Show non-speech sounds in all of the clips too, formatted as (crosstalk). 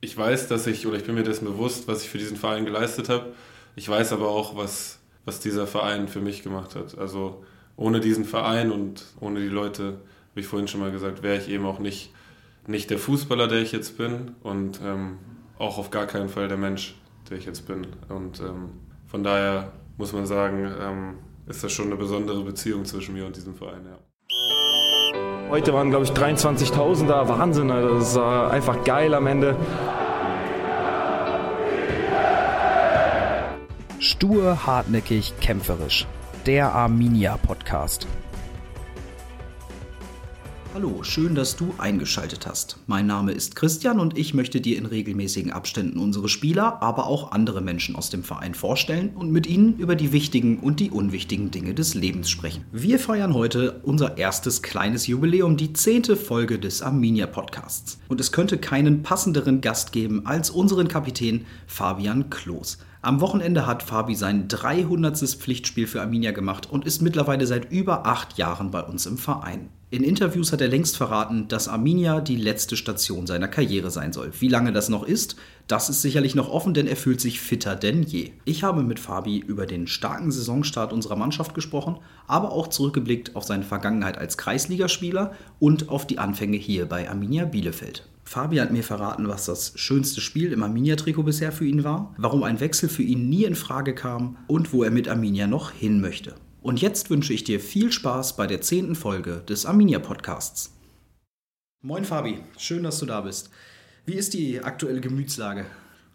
ich weiß, dass ich, oder ich bin mir dessen bewusst, was ich für diesen Verein geleistet habe. Ich weiß aber auch, was, was dieser Verein für mich gemacht hat. Also ohne diesen Verein und ohne die Leute, wie ich vorhin schon mal gesagt, wäre ich eben auch nicht, nicht der Fußballer, der ich jetzt bin und ähm, auch auf gar keinen Fall der Mensch, der ich jetzt bin. Und ähm, von daher muss man sagen, ähm, ist das schon eine besondere Beziehung zwischen mir und diesem Verein. Ja. Heute waren, glaube ich, 23.000 da. Wahnsinn, das war einfach geil am Ende. Stur, hartnäckig, kämpferisch. Der Arminia Podcast. Hallo, schön, dass du eingeschaltet hast. Mein Name ist Christian und ich möchte dir in regelmäßigen Abständen unsere Spieler, aber auch andere Menschen aus dem Verein vorstellen und mit ihnen über die wichtigen und die unwichtigen Dinge des Lebens sprechen. Wir feiern heute unser erstes kleines Jubiläum, die zehnte Folge des Arminia Podcasts. Und es könnte keinen passenderen Gast geben als unseren Kapitän Fabian Kloß. Am Wochenende hat Fabi sein 300. Pflichtspiel für Arminia gemacht und ist mittlerweile seit über acht Jahren bei uns im Verein. In Interviews hat er längst verraten, dass Arminia die letzte Station seiner Karriere sein soll. Wie lange das noch ist, das ist sicherlich noch offen, denn er fühlt sich fitter denn je. Ich habe mit Fabi über den starken Saisonstart unserer Mannschaft gesprochen, aber auch zurückgeblickt auf seine Vergangenheit als Kreisligaspieler und auf die Anfänge hier bei Arminia Bielefeld. Fabi hat mir verraten, was das schönste Spiel im Arminia-Trikot bisher für ihn war, warum ein Wechsel für ihn nie in Frage kam und wo er mit Arminia noch hin möchte. Und jetzt wünsche ich dir viel Spaß bei der zehnten Folge des Arminia Podcasts. Moin Fabi, schön, dass du da bist. Wie ist die aktuelle Gemütslage?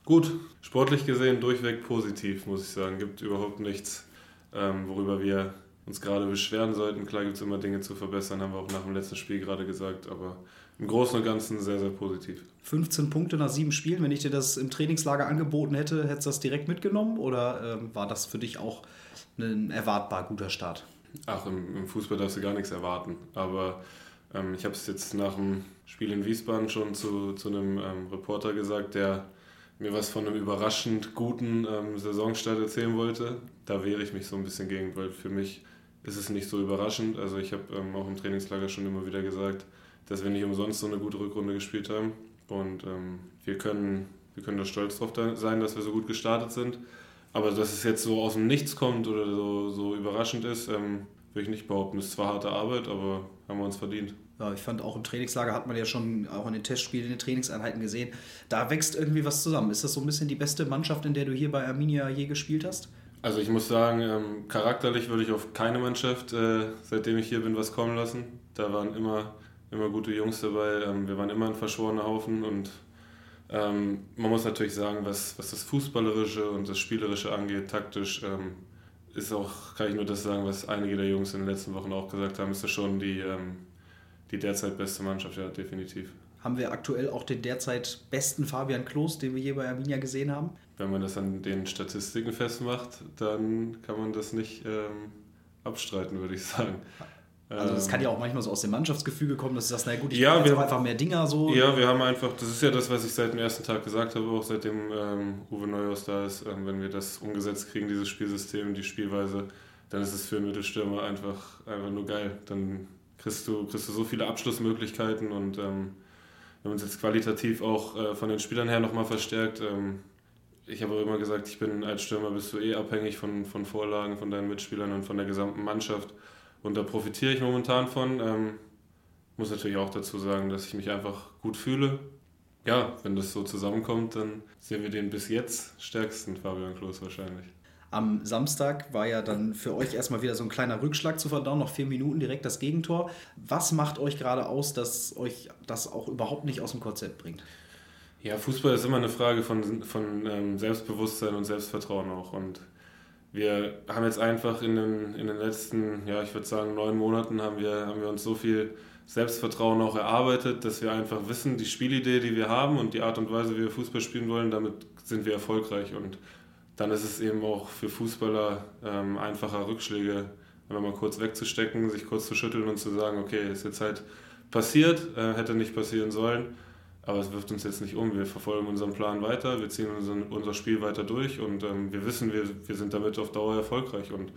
Gut, sportlich gesehen durchweg positiv, muss ich sagen. Gibt überhaupt nichts, ähm, worüber wir uns gerade beschweren sollten. Klar gibt es immer Dinge zu verbessern, haben wir auch nach dem letzten Spiel gerade gesagt, aber im Großen und Ganzen sehr, sehr positiv. 15 Punkte nach sieben Spielen, wenn ich dir das im Trainingslager angeboten hätte, hättest du das direkt mitgenommen oder ähm, war das für dich auch ein erwartbar guter Start? Ach, im, im Fußball darfst du gar nichts erwarten. Aber ähm, ich habe es jetzt nach dem Spiel in Wiesbaden schon zu, zu einem ähm, Reporter gesagt, der mir was von einem überraschend guten ähm, Saisonstart erzählen wollte. Da wehre ich mich so ein bisschen gegen, weil für mich ist es nicht so überraschend. Also ich habe ähm, auch im Trainingslager schon immer wieder gesagt, dass wir nicht umsonst so eine gute Rückrunde gespielt haben. Und ähm, wir, können, wir können da stolz drauf sein, dass wir so gut gestartet sind. Aber dass es jetzt so aus dem Nichts kommt oder so, so überraschend ist, ähm, würde ich nicht behaupten. Ist zwar harte Arbeit, aber haben wir uns verdient. Ja, ich fand auch im Trainingslager hat man ja schon auch in den Testspielen, in den Trainingseinheiten gesehen, da wächst irgendwie was zusammen. Ist das so ein bisschen die beste Mannschaft, in der du hier bei Arminia je gespielt hast? Also ich muss sagen, ähm, charakterlich würde ich auf keine Mannschaft, äh, seitdem ich hier bin, was kommen lassen. Da waren immer, immer gute Jungs dabei. Ähm, wir waren immer ein verschworener Haufen und ähm, man muss natürlich sagen, was, was das Fußballerische und das Spielerische angeht, taktisch, ähm, ist auch, kann ich nur das sagen, was einige der Jungs in den letzten Wochen auch gesagt haben, ist das schon die, ähm, die derzeit beste Mannschaft, ja, definitiv. Haben wir aktuell auch den derzeit besten Fabian Klos, den wir hier bei Arminia gesehen haben? Wenn man das an den Statistiken festmacht, dann kann man das nicht ähm, abstreiten, würde ich sagen. Also das kann ja auch manchmal so aus dem Mannschaftsgefüge kommen, dass du sagst, naja gut, ich ja, wir, einfach mehr Dinger so. Ja, wir haben einfach, das ist ja das, was ich seit dem ersten Tag gesagt habe, auch seitdem ähm, Uwe Neuhaus da ist, ähm, wenn wir das umgesetzt kriegen, dieses Spielsystem, die Spielweise, dann ist es für einen Mittelstürmer einfach, einfach nur geil. Dann kriegst du, kriegst du so viele Abschlussmöglichkeiten und ähm, wir haben uns jetzt qualitativ auch äh, von den Spielern her nochmal verstärkt. Ähm, ich habe auch immer gesagt, ich bin als Stürmer bist du eh abhängig von, von Vorlagen, von deinen Mitspielern und von der gesamten Mannschaft. Und da profitiere ich momentan von. Ähm, muss natürlich auch dazu sagen, dass ich mich einfach gut fühle. Ja, wenn das so zusammenkommt, dann sehen wir den bis jetzt stärksten Fabian Klos wahrscheinlich. Am Samstag war ja dann für euch erstmal wieder so ein kleiner Rückschlag zu verdauen, noch vier Minuten direkt das Gegentor. Was macht euch gerade aus, dass euch das auch überhaupt nicht aus dem Konzept bringt? Ja, Fußball ist immer eine Frage von, von ähm, Selbstbewusstsein und Selbstvertrauen auch. Und wir haben jetzt einfach in den, in den letzten, ja, ich würde sagen, neun Monaten haben wir, haben wir uns so viel Selbstvertrauen auch erarbeitet, dass wir einfach wissen, die Spielidee, die wir haben und die Art und Weise, wie wir Fußball spielen wollen, damit sind wir erfolgreich. Und dann ist es eben auch für Fußballer ähm, einfacher, Rückschläge einfach mal kurz wegzustecken, sich kurz zu schütteln und zu sagen, okay, ist jetzt halt passiert, äh, hätte nicht passieren sollen. Aber es wirft uns jetzt nicht um. Wir verfolgen unseren Plan weiter, wir ziehen unseren, unser Spiel weiter durch und ähm, wir wissen, wir, wir sind damit auf Dauer erfolgreich. Und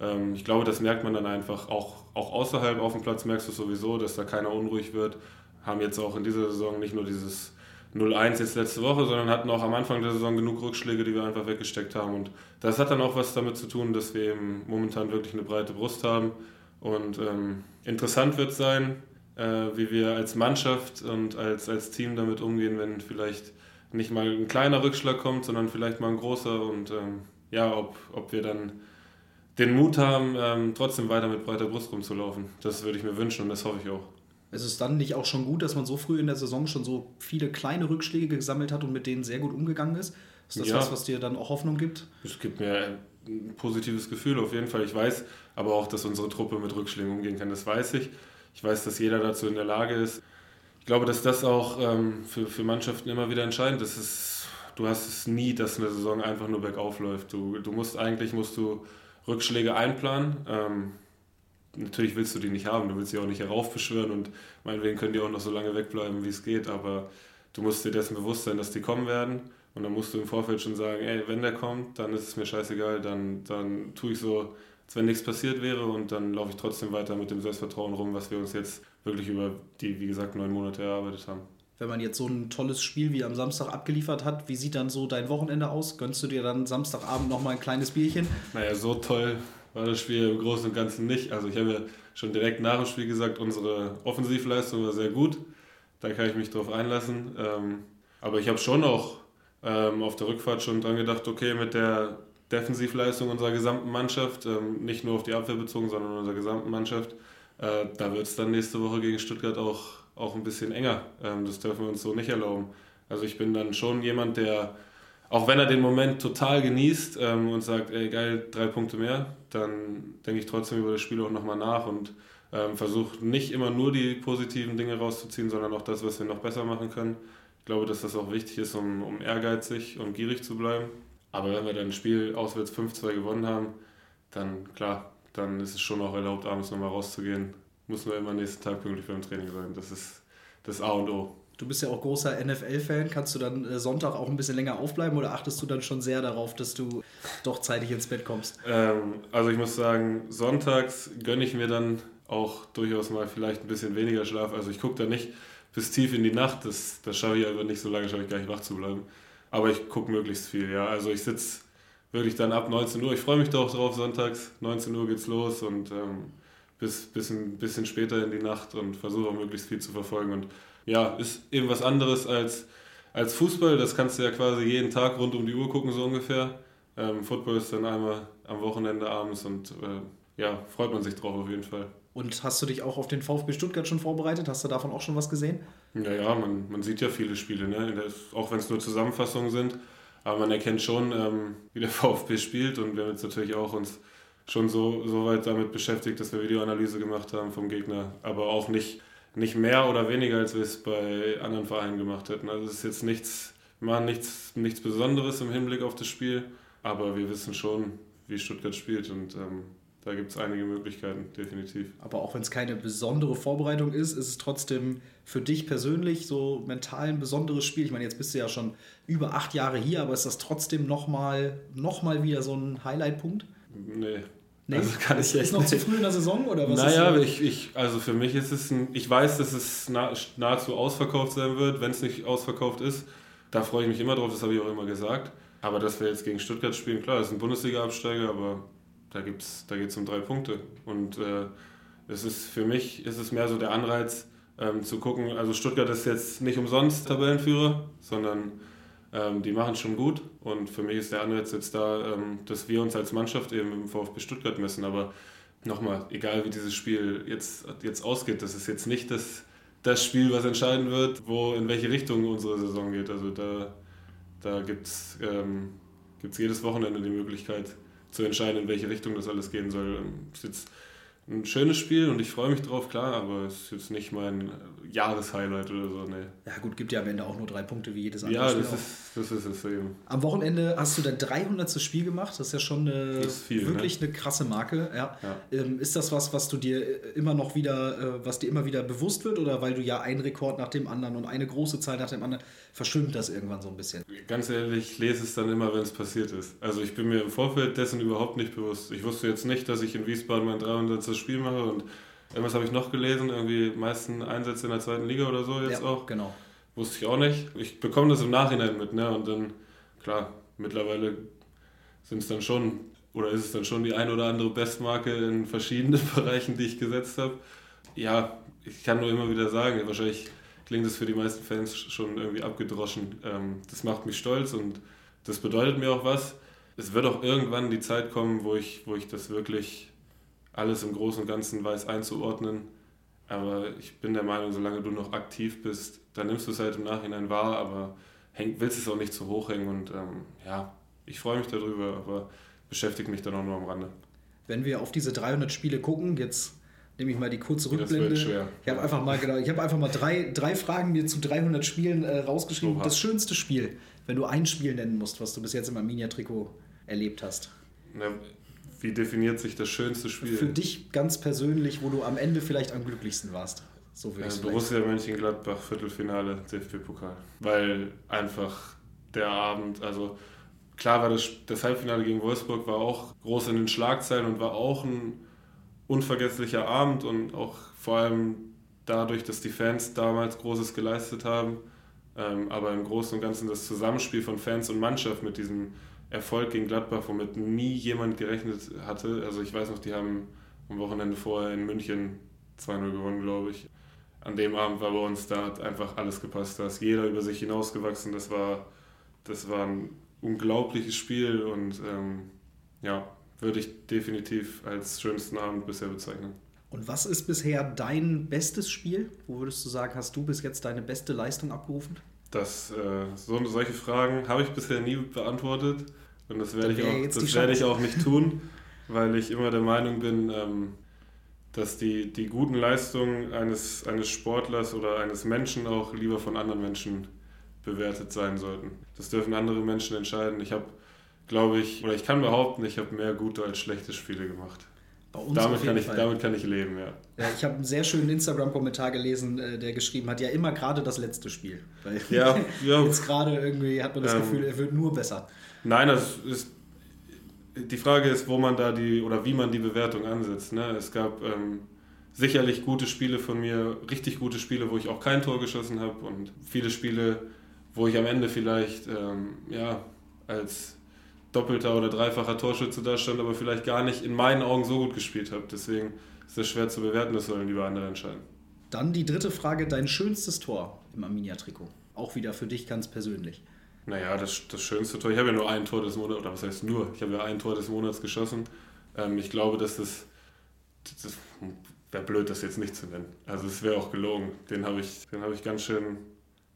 ähm, ich glaube, das merkt man dann einfach. Auch, auch außerhalb auf dem Platz merkst du sowieso, dass da keiner unruhig wird. Haben jetzt auch in dieser Saison nicht nur dieses 0-1 jetzt letzte Woche, sondern hatten auch am Anfang der Saison genug Rückschläge, die wir einfach weggesteckt haben. Und das hat dann auch was damit zu tun, dass wir eben momentan wirklich eine breite Brust haben. Und ähm, interessant wird sein, äh, wie wir als Mannschaft und als, als Team damit umgehen, wenn vielleicht nicht mal ein kleiner Rückschlag kommt, sondern vielleicht mal ein großer. Und ähm, ja, ob, ob wir dann den Mut haben, ähm, trotzdem weiter mit breiter Brust rumzulaufen. Das würde ich mir wünschen und das hoffe ich auch. Ist es dann nicht auch schon gut, dass man so früh in der Saison schon so viele kleine Rückschläge gesammelt hat und mit denen sehr gut umgegangen ist? Ist das ja. was, was dir dann auch Hoffnung gibt? Es gibt mir ein positives Gefühl auf jeden Fall. Ich weiß aber auch, dass unsere Truppe mit Rückschlägen umgehen kann. Das weiß ich. Ich weiß, dass jeder dazu in der Lage ist. Ich glaube, dass das auch ähm, für, für Mannschaften immer wieder entscheidend ist. ist. Du hast es nie, dass eine Saison einfach nur bergauf läuft. Du, du musst eigentlich musst du Rückschläge einplanen. Ähm, natürlich willst du die nicht haben, du willst sie auch nicht heraufbeschwören und meinetwegen können die auch noch so lange wegbleiben, wie es geht, aber du musst dir dessen bewusst sein, dass die kommen werden und dann musst du im Vorfeld schon sagen, ey, wenn der kommt, dann ist es mir scheißegal, dann, dann tue ich so, als wenn nichts passiert wäre und dann laufe ich trotzdem weiter mit dem Selbstvertrauen rum, was wir uns jetzt wirklich über die, wie gesagt, neun Monate erarbeitet haben. Wenn man jetzt so ein tolles Spiel wie am Samstag abgeliefert hat, wie sieht dann so dein Wochenende aus? Gönnst du dir dann Samstagabend nochmal ein kleines Bierchen? Naja, so toll war das Spiel im Großen und Ganzen nicht. Also ich habe ja schon direkt nach dem Spiel gesagt, unsere Offensivleistung war sehr gut. Da kann ich mich drauf einlassen. Ähm, aber ich habe schon auch ähm, auf der Rückfahrt schon dran gedacht, okay, mit der Defensivleistung unserer gesamten Mannschaft, ähm, nicht nur auf die Abwehr bezogen, sondern unserer gesamten Mannschaft, äh, da wird es dann nächste Woche gegen Stuttgart auch, auch ein bisschen enger. das dürfen wir uns so nicht erlauben. Also ich bin dann schon jemand, der auch wenn er den Moment total genießt ähm, und sagt, ey geil, drei Punkte mehr, dann denke ich trotzdem über das Spiel auch nochmal nach und ähm, versuche nicht immer nur die positiven Dinge rauszuziehen, sondern auch das, was wir noch besser machen können. Ich glaube, dass das auch wichtig ist, um, um ehrgeizig und gierig zu bleiben. Aber wenn wir dann ein Spiel auswärts 5-2 gewonnen haben, dann klar, dann ist es schon auch erlaubt, abends nochmal rauszugehen. Muss nur immer am nächsten Tag pünktlich beim Training sein. Das ist das A und O. Du bist ja auch großer NFL-Fan. Kannst du dann äh, Sonntag auch ein bisschen länger aufbleiben oder achtest du dann schon sehr darauf, dass du doch zeitig ins Bett kommst? Ähm, also ich muss sagen, sonntags gönne ich mir dann auch durchaus mal vielleicht ein bisschen weniger Schlaf. Also ich gucke da nicht bis tief in die Nacht. Das, das schaffe ich aber nicht so lange, schaffe ich gar nicht wach zu bleiben. Aber ich gucke möglichst viel, ja. Also ich sitze wirklich dann ab 19 Uhr. Ich freue mich doch drauf, sonntags. 19 Uhr geht's los und ähm, bis, bis ein bisschen später in die Nacht und versuche auch möglichst viel zu verfolgen. Und ja, ist eben was anderes als, als Fußball. Das kannst du ja quasi jeden Tag rund um die Uhr gucken, so ungefähr. Ähm, Football ist dann einmal am Wochenende abends und äh, ja, freut man sich drauf auf jeden Fall. Und hast du dich auch auf den VfB Stuttgart schon vorbereitet? Hast du davon auch schon was gesehen? Ja, ja, man, man sieht ja viele Spiele, ne? auch wenn es nur Zusammenfassungen sind. Aber man erkennt schon, ähm, wie der (laughs) VfB spielt und wir haben jetzt natürlich auch uns schon so, so weit damit beschäftigt, dass wir Videoanalyse gemacht haben vom Gegner, aber auch nicht nicht mehr oder weniger, als wir es bei anderen Vereinen gemacht hätten. Also es ist jetzt nichts, wir machen nichts, nichts Besonderes im Hinblick auf das Spiel, aber wir wissen schon, wie Stuttgart spielt und ähm, da gibt es einige Möglichkeiten, definitiv. Aber auch wenn es keine besondere Vorbereitung ist, ist es trotzdem für dich persönlich so mental ein besonderes Spiel. Ich meine, jetzt bist du ja schon über acht Jahre hier, aber ist das trotzdem nochmal noch mal wieder so ein Highlight-Punkt? Nee, Nee, also kann ich ist noch zu früh in der Saison oder was? Naja, ich, ich, also für mich ist es ein, ich weiß, dass es nahezu ausverkauft sein wird, wenn es nicht ausverkauft ist. Da freue ich mich immer drauf, das habe ich auch immer gesagt. Aber dass wir jetzt gegen Stuttgart spielen, klar, das ist ein Bundesliga-Absteiger, aber da, gibt's, da geht es um drei Punkte. Und äh, es ist für mich ist es mehr so der Anreiz ähm, zu gucken, also Stuttgart ist jetzt nicht umsonst Tabellenführer, sondern ähm, die machen schon gut und für mich ist der Anreiz jetzt da, ähm, dass wir uns als Mannschaft eben im VfB Stuttgart messen. Aber nochmal, egal wie dieses Spiel jetzt, jetzt ausgeht, das ist jetzt nicht das, das Spiel, was entscheiden wird, wo in welche Richtung unsere Saison geht. Also da, da gibt es ähm, jedes Wochenende die Möglichkeit zu entscheiden, in welche Richtung das alles gehen soll. Ist jetzt ein schönes Spiel und ich freue mich drauf, klar, aber es ist jetzt nicht mein Jahreshighlight oder so, ne. Ja gut, gibt ja am Ende auch nur drei Punkte wie jedes andere ja, Spiel. Ja, das ist, das ist es eben. Am Wochenende hast du dein 300. Spiel gemacht, das ist ja schon eine, viel, ne? wirklich ne? eine krasse Marke. Ja. ja. Ähm, ist das was, was du dir immer noch wieder, äh, was dir immer wieder bewusst wird oder weil du ja einen Rekord nach dem anderen und eine große Zahl nach dem anderen, verschwimmt das irgendwann so ein bisschen? Ganz ehrlich, ich lese es dann immer, wenn es passiert ist. Also ich bin mir im Vorfeld dessen überhaupt nicht bewusst. Ich wusste jetzt nicht, dass ich in Wiesbaden mein 300 das Spiel mache und irgendwas habe ich noch gelesen, irgendwie meisten Einsätze in der zweiten Liga oder so jetzt ja, auch. genau. wusste ich auch nicht. Ich bekomme das im Nachhinein mit, ne? Und dann, klar, mittlerweile sind es dann schon, oder ist es dann schon die ein oder andere Bestmarke in verschiedenen (laughs) Bereichen, die ich gesetzt habe. Ja, ich kann nur immer wieder sagen, wahrscheinlich klingt das für die meisten Fans schon irgendwie abgedroschen. Ähm, das macht mich stolz und das bedeutet mir auch was. Es wird auch irgendwann die Zeit kommen, wo ich, wo ich das wirklich alles im Großen und Ganzen weiß einzuordnen. Aber ich bin der Meinung, solange du noch aktiv bist, dann nimmst du es halt im Nachhinein wahr, aber häng, willst es auch nicht zu hoch hängen. Und ähm, ja, ich freue mich darüber, aber beschäftigt mich dann auch nur am Rande. Wenn wir auf diese 300 Spiele gucken, jetzt nehme ich mal die kurze Rückblende. Das wird schwer. Ich habe einfach mal genau, ich habe einfach mal drei, drei Fragen mir zu 300 Spielen äh, rausgeschrieben. Oha. Das schönste Spiel, wenn du ein Spiel nennen musst, was du bis jetzt im Arminia-Trikot erlebt hast. Na, wie definiert sich das schönste Spiel? Für dich ganz persönlich, wo du am Ende vielleicht am glücklichsten warst. So ja, Borussia Mönchengladbach, Viertelfinale, DFB-Pokal. Weil einfach der Abend, also klar war das, das Halbfinale gegen Wolfsburg war auch groß in den Schlagzeilen und war auch ein unvergesslicher Abend und auch vor allem dadurch, dass die Fans damals Großes geleistet haben. Ähm, aber im Großen und Ganzen das Zusammenspiel von Fans und Mannschaft mit diesem Erfolg gegen Gladbach, womit nie jemand gerechnet hatte. Also ich weiß noch, die haben am Wochenende vorher in München 2-0 gewonnen, glaube ich. An dem Abend war bei uns, da hat einfach alles gepasst. Da ist jeder über sich hinausgewachsen. Das war, das war ein unglaubliches Spiel und ähm, ja, würde ich definitiv als schönsten Abend bisher bezeichnen. Und was ist bisher dein bestes Spiel? Wo würdest du sagen, hast du bis jetzt deine beste Leistung abgerufen? Das, äh, so, solche Fragen habe ich bisher nie beantwortet. Und das werde, ich auch, das werde ich auch nicht tun, weil ich immer der Meinung bin, ähm, dass die, die guten Leistungen eines, eines Sportlers oder eines Menschen auch lieber von anderen Menschen bewertet sein sollten. Das dürfen andere Menschen entscheiden. Ich habe, glaube ich, oder ich kann behaupten, ich habe mehr gute als schlechte Spiele gemacht. Damit, kann ich, damit kann ich leben, ja. ja ich habe einen sehr schönen Instagram-Kommentar gelesen, äh, der geschrieben hat, ja immer gerade das letzte Spiel. Weil ja, (laughs) ja. jetzt gerade irgendwie hat man das ähm, Gefühl, er wird nur besser. Nein, das ist die Frage ist, wo man da die oder wie man die Bewertung ansetzt. Ne? Es gab ähm, sicherlich gute Spiele von mir, richtig gute Spiele, wo ich auch kein Tor geschossen habe und viele Spiele, wo ich am Ende vielleicht ähm, ja, als doppelter oder dreifacher Torschütze da stand, aber vielleicht gar nicht in meinen Augen so gut gespielt habe. Deswegen ist das schwer zu bewerten, das sollen lieber andere entscheiden. Dann die dritte Frage, dein schönstes Tor im Arminia-Trikot. Auch wieder für dich ganz persönlich. Naja, das, das schönste Tor. Ich habe ja nur ein Tor des Monats, oder was heißt nur? Ich habe ja ein Tor des Monats geschossen. Ähm, ich glaube, dass das, das wäre blöd, das jetzt nicht zu nennen. Also es wäre auch gelogen. Den habe ich, den hab ich ganz, schön,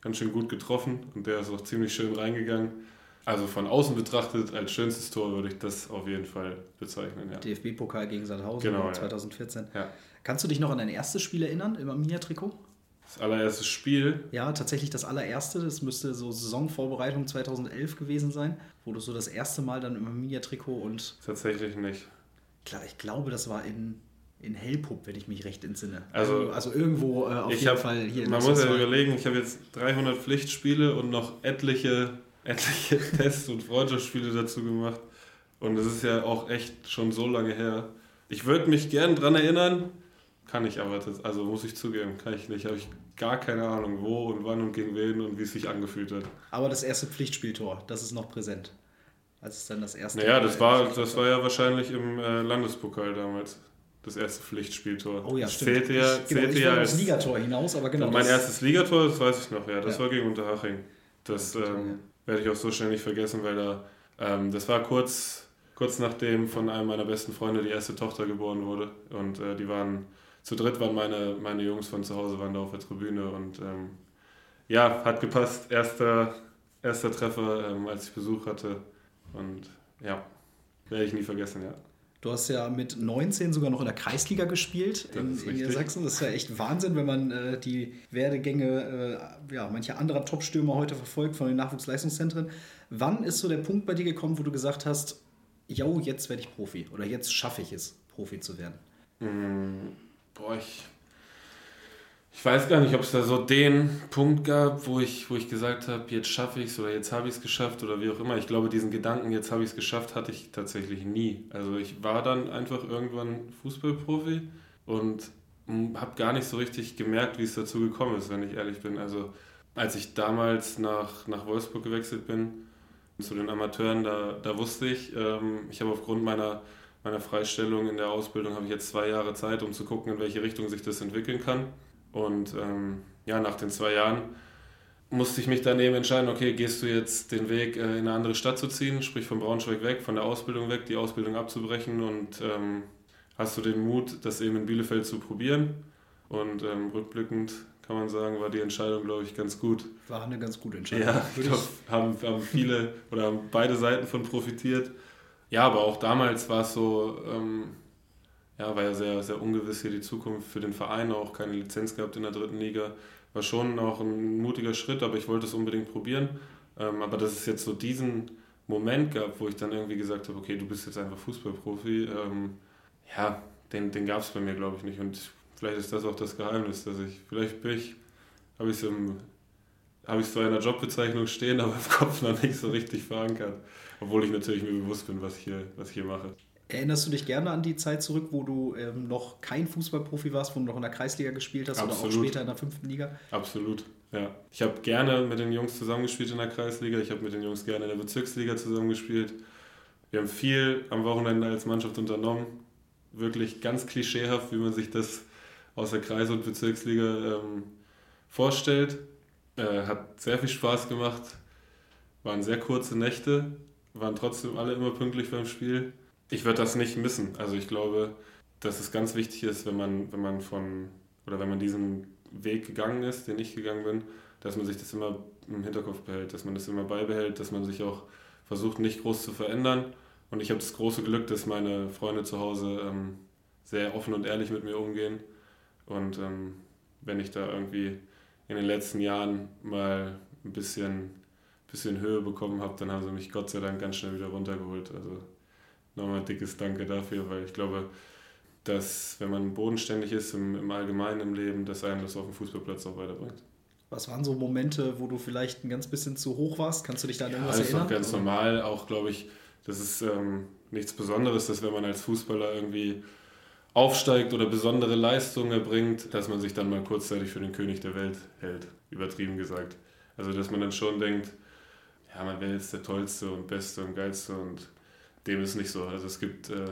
ganz schön gut getroffen und der ist auch ziemlich schön reingegangen. Also von außen betrachtet, als schönstes Tor würde ich das auf jeden Fall bezeichnen. Ja. DFB-Pokal gegen Sandhausen genau, 2014. Ja. Kannst du dich noch an dein erstes Spiel erinnern im Arminia-Trikot? Das allererste Spiel? Ja, tatsächlich das allererste. Das müsste so Saisonvorbereitung 2011 gewesen sein, wo du so das erste Mal dann im Arminia-Trikot und. Tatsächlich nicht. Klar, ich glaube, das war in, in Hellpup, wenn ich mich recht entsinne. Also, also irgendwo äh, auf jeden hab, Fall hier in Man muss ja überlegen, ich habe jetzt 300 Pflichtspiele und noch etliche, etliche (laughs) Tests- und Freundschaftsspiele dazu gemacht. Und es ist ja auch echt schon so lange her. Ich würde mich gern dran erinnern, kann ich aber, das, also muss ich zugeben, kann ich nicht. Habe ich gar keine Ahnung, wo und wann und gegen wen und wie es sich angefühlt hat. Aber das erste Pflichtspieltor, das ist noch präsent. Als es dann das erste. Naja, das war, das war ja wahrscheinlich im äh, Landespokal damals. Das erste Pflichtspieltor. Oh ja, das stimmt. Zählte ja, ich, genau, zählte ich ja als Ligator hinaus, aber genau. Mein erstes Ligator, das weiß ich noch, ja. Das ja. war gegen Unterhaching. Das ähm, werde ich auch so schnell nicht vergessen, weil da, ähm, das war kurz, kurz nachdem von einem meiner besten Freunde die erste Tochter geboren wurde. Und äh, die waren zu dritt waren meine, meine Jungs von zu Hause waren da auf der Tribüne und ähm, ja, hat gepasst. Erster, erster Treffer, ähm, als ich Besuch hatte. Und ja, werde ich nie vergessen, ja. Du hast ja mit 19 sogar noch in der Kreisliga gespielt in, in Niedersachsen. Das ist ja echt Wahnsinn, wenn man äh, die Werdegänge äh, ja, mancher anderer Top-Stürmer heute verfolgt von den Nachwuchsleistungszentren. Wann ist so der Punkt bei dir gekommen, wo du gesagt hast, yo, jetzt werde ich Profi oder jetzt schaffe ich es, Profi zu werden? Mmh boah, ich, ich weiß gar nicht, ob es da so den Punkt gab, wo ich, wo ich gesagt habe, jetzt schaffe ich es oder jetzt habe ich es geschafft oder wie auch immer. Ich glaube, diesen Gedanken, jetzt habe ich es geschafft, hatte ich tatsächlich nie. Also ich war dann einfach irgendwann Fußballprofi und habe gar nicht so richtig gemerkt, wie es dazu gekommen ist, wenn ich ehrlich bin. Also Als ich damals nach, nach Wolfsburg gewechselt bin, zu den Amateuren, da, da wusste ich, ähm, ich habe aufgrund meiner, meiner Freistellung in der Ausbildung, habe ich jetzt zwei Jahre Zeit, um zu gucken, in welche Richtung sich das entwickeln kann. Und ähm, ja, nach den zwei Jahren musste ich mich dann eben entscheiden, okay, gehst du jetzt den Weg äh, in eine andere Stadt zu ziehen, sprich von Braunschweig weg, von der Ausbildung weg, die Ausbildung abzubrechen und ähm, hast du den Mut, das eben in Bielefeld zu probieren. Und ähm, rückblickend kann man sagen, war die Entscheidung, glaube ich, ganz gut. War eine ganz gute Entscheidung. Ja, ich glaube, haben, haben viele oder haben beide Seiten von profitiert. Ja, aber auch damals war es so, ähm, ja, war ja sehr, sehr ungewiss hier die Zukunft für den Verein, auch keine Lizenz gehabt in der dritten Liga. War schon auch ein mutiger Schritt, aber ich wollte es unbedingt probieren. Ähm, aber dass es jetzt so diesen Moment gab, wo ich dann irgendwie gesagt habe, okay, du bist jetzt einfach Fußballprofi, ähm, ja, den, den gab es bei mir, glaube ich, nicht. Und vielleicht ist das auch das Geheimnis, dass ich, vielleicht bin ich, habe ich es habe ich zwar in Jobbezeichnung stehen, (laughs) aber im Kopf noch nicht so richtig verankert. Obwohl ich natürlich mir bewusst bin, was ich hier, was ich hier mache. Erinnerst du dich gerne an die Zeit zurück, wo du ähm, noch kein Fußballprofi warst, wo du noch in der Kreisliga gespielt hast Absolut. oder auch später in der fünften Liga? Absolut, ja. Ich habe gerne mit den Jungs zusammengespielt in der Kreisliga, ich habe mit den Jungs gerne in der Bezirksliga zusammengespielt. Wir haben viel am Wochenende als Mannschaft unternommen. Wirklich ganz klischeehaft, wie man sich das aus der Kreis- und Bezirksliga ähm, vorstellt. Äh, hat sehr viel Spaß gemacht. Waren sehr kurze Nächte, waren trotzdem alle immer pünktlich beim Spiel ich würde das nicht missen. Also ich glaube, dass es ganz wichtig ist, wenn man, wenn man von oder wenn man diesen Weg gegangen ist, den ich gegangen bin, dass man sich das immer im Hinterkopf behält, dass man das immer beibehält, dass man sich auch versucht, nicht groß zu verändern. Und ich habe das große Glück, dass meine Freunde zu Hause ähm, sehr offen und ehrlich mit mir umgehen. Und ähm, wenn ich da irgendwie in den letzten Jahren mal ein bisschen, bisschen Höhe bekommen habe, dann haben sie mich Gott sei Dank ganz schnell wieder runtergeholt. Also nochmal dickes Danke dafür, weil ich glaube, dass wenn man bodenständig ist im, im Allgemeinen im Leben, dass einem das auf dem Fußballplatz auch weiterbringt. Was waren so Momente, wo du vielleicht ein ganz bisschen zu hoch warst? Kannst du dich da an irgendwas ja, das erinnern? Das ist doch ganz normal. Auch, glaube ich, das ist ähm, nichts Besonderes, dass wenn man als Fußballer irgendwie aufsteigt oder besondere Leistungen erbringt, dass man sich dann mal kurzzeitig für den König der Welt hält, übertrieben gesagt. Also, dass man dann schon denkt, ja, man wäre jetzt der Tollste und Beste und Geilste und dem ist nicht so. Also es gibt äh,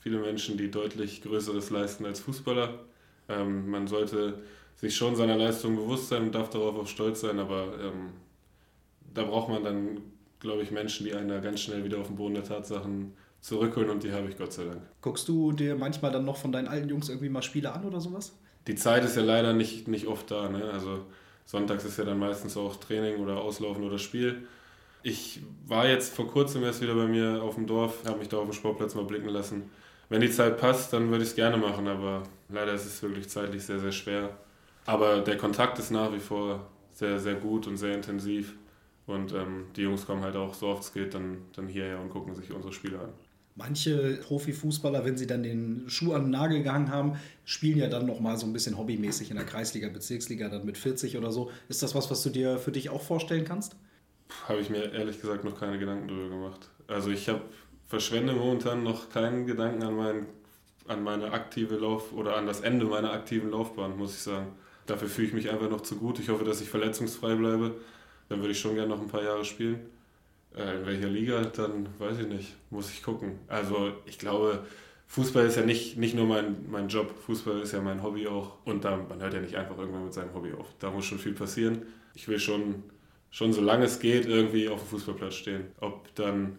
viele Menschen, die deutlich Größeres leisten als Fußballer. Ähm, man sollte sich schon seiner Leistung bewusst sein und darf darauf auch stolz sein, aber ähm, da braucht man dann, glaube ich, Menschen, die einen da ganz schnell wieder auf den Boden der Tatsachen zurückholen und die habe ich Gott sei Dank. Guckst du dir manchmal dann noch von deinen alten Jungs irgendwie mal Spiele an oder sowas? Die Zeit ist ja leider nicht, nicht oft da. Ne? Also sonntags ist ja dann meistens auch Training oder Auslaufen oder Spiel. Ich war jetzt vor kurzem erst wieder bei mir auf dem Dorf, habe mich da auf dem Sportplatz mal blicken lassen. Wenn die Zeit passt, dann würde ich es gerne machen, aber leider ist es wirklich zeitlich sehr, sehr schwer. Aber der Kontakt ist nach wie vor sehr, sehr gut und sehr intensiv. Und ähm, die Jungs kommen halt auch, so oft es geht, dann, dann hierher und gucken sich unsere Spiele an. Manche Profifußballer, wenn sie dann den Schuh an den Nagel gehangen haben, spielen ja dann nochmal so ein bisschen hobbymäßig in der Kreisliga, Bezirksliga, dann mit 40 oder so. Ist das was, was du dir für dich auch vorstellen kannst? Habe ich mir ehrlich gesagt noch keine Gedanken darüber gemacht. Also ich habe verschwende momentan noch keinen Gedanken an, mein, an meine aktive Lauf oder an das Ende meiner aktiven Laufbahn, muss ich sagen. Dafür fühle ich mich einfach noch zu gut. Ich hoffe, dass ich verletzungsfrei bleibe. Dann würde ich schon gerne noch ein paar Jahre spielen. Äh, in welcher Liga, dann weiß ich nicht. Muss ich gucken. Also ich glaube, Fußball ist ja nicht, nicht nur mein, mein Job. Fußball ist ja mein Hobby auch. Und da, man hört ja nicht einfach irgendwann mit seinem Hobby auf. Da muss schon viel passieren. Ich will schon schon solange es geht irgendwie auf dem Fußballplatz stehen. Ob dann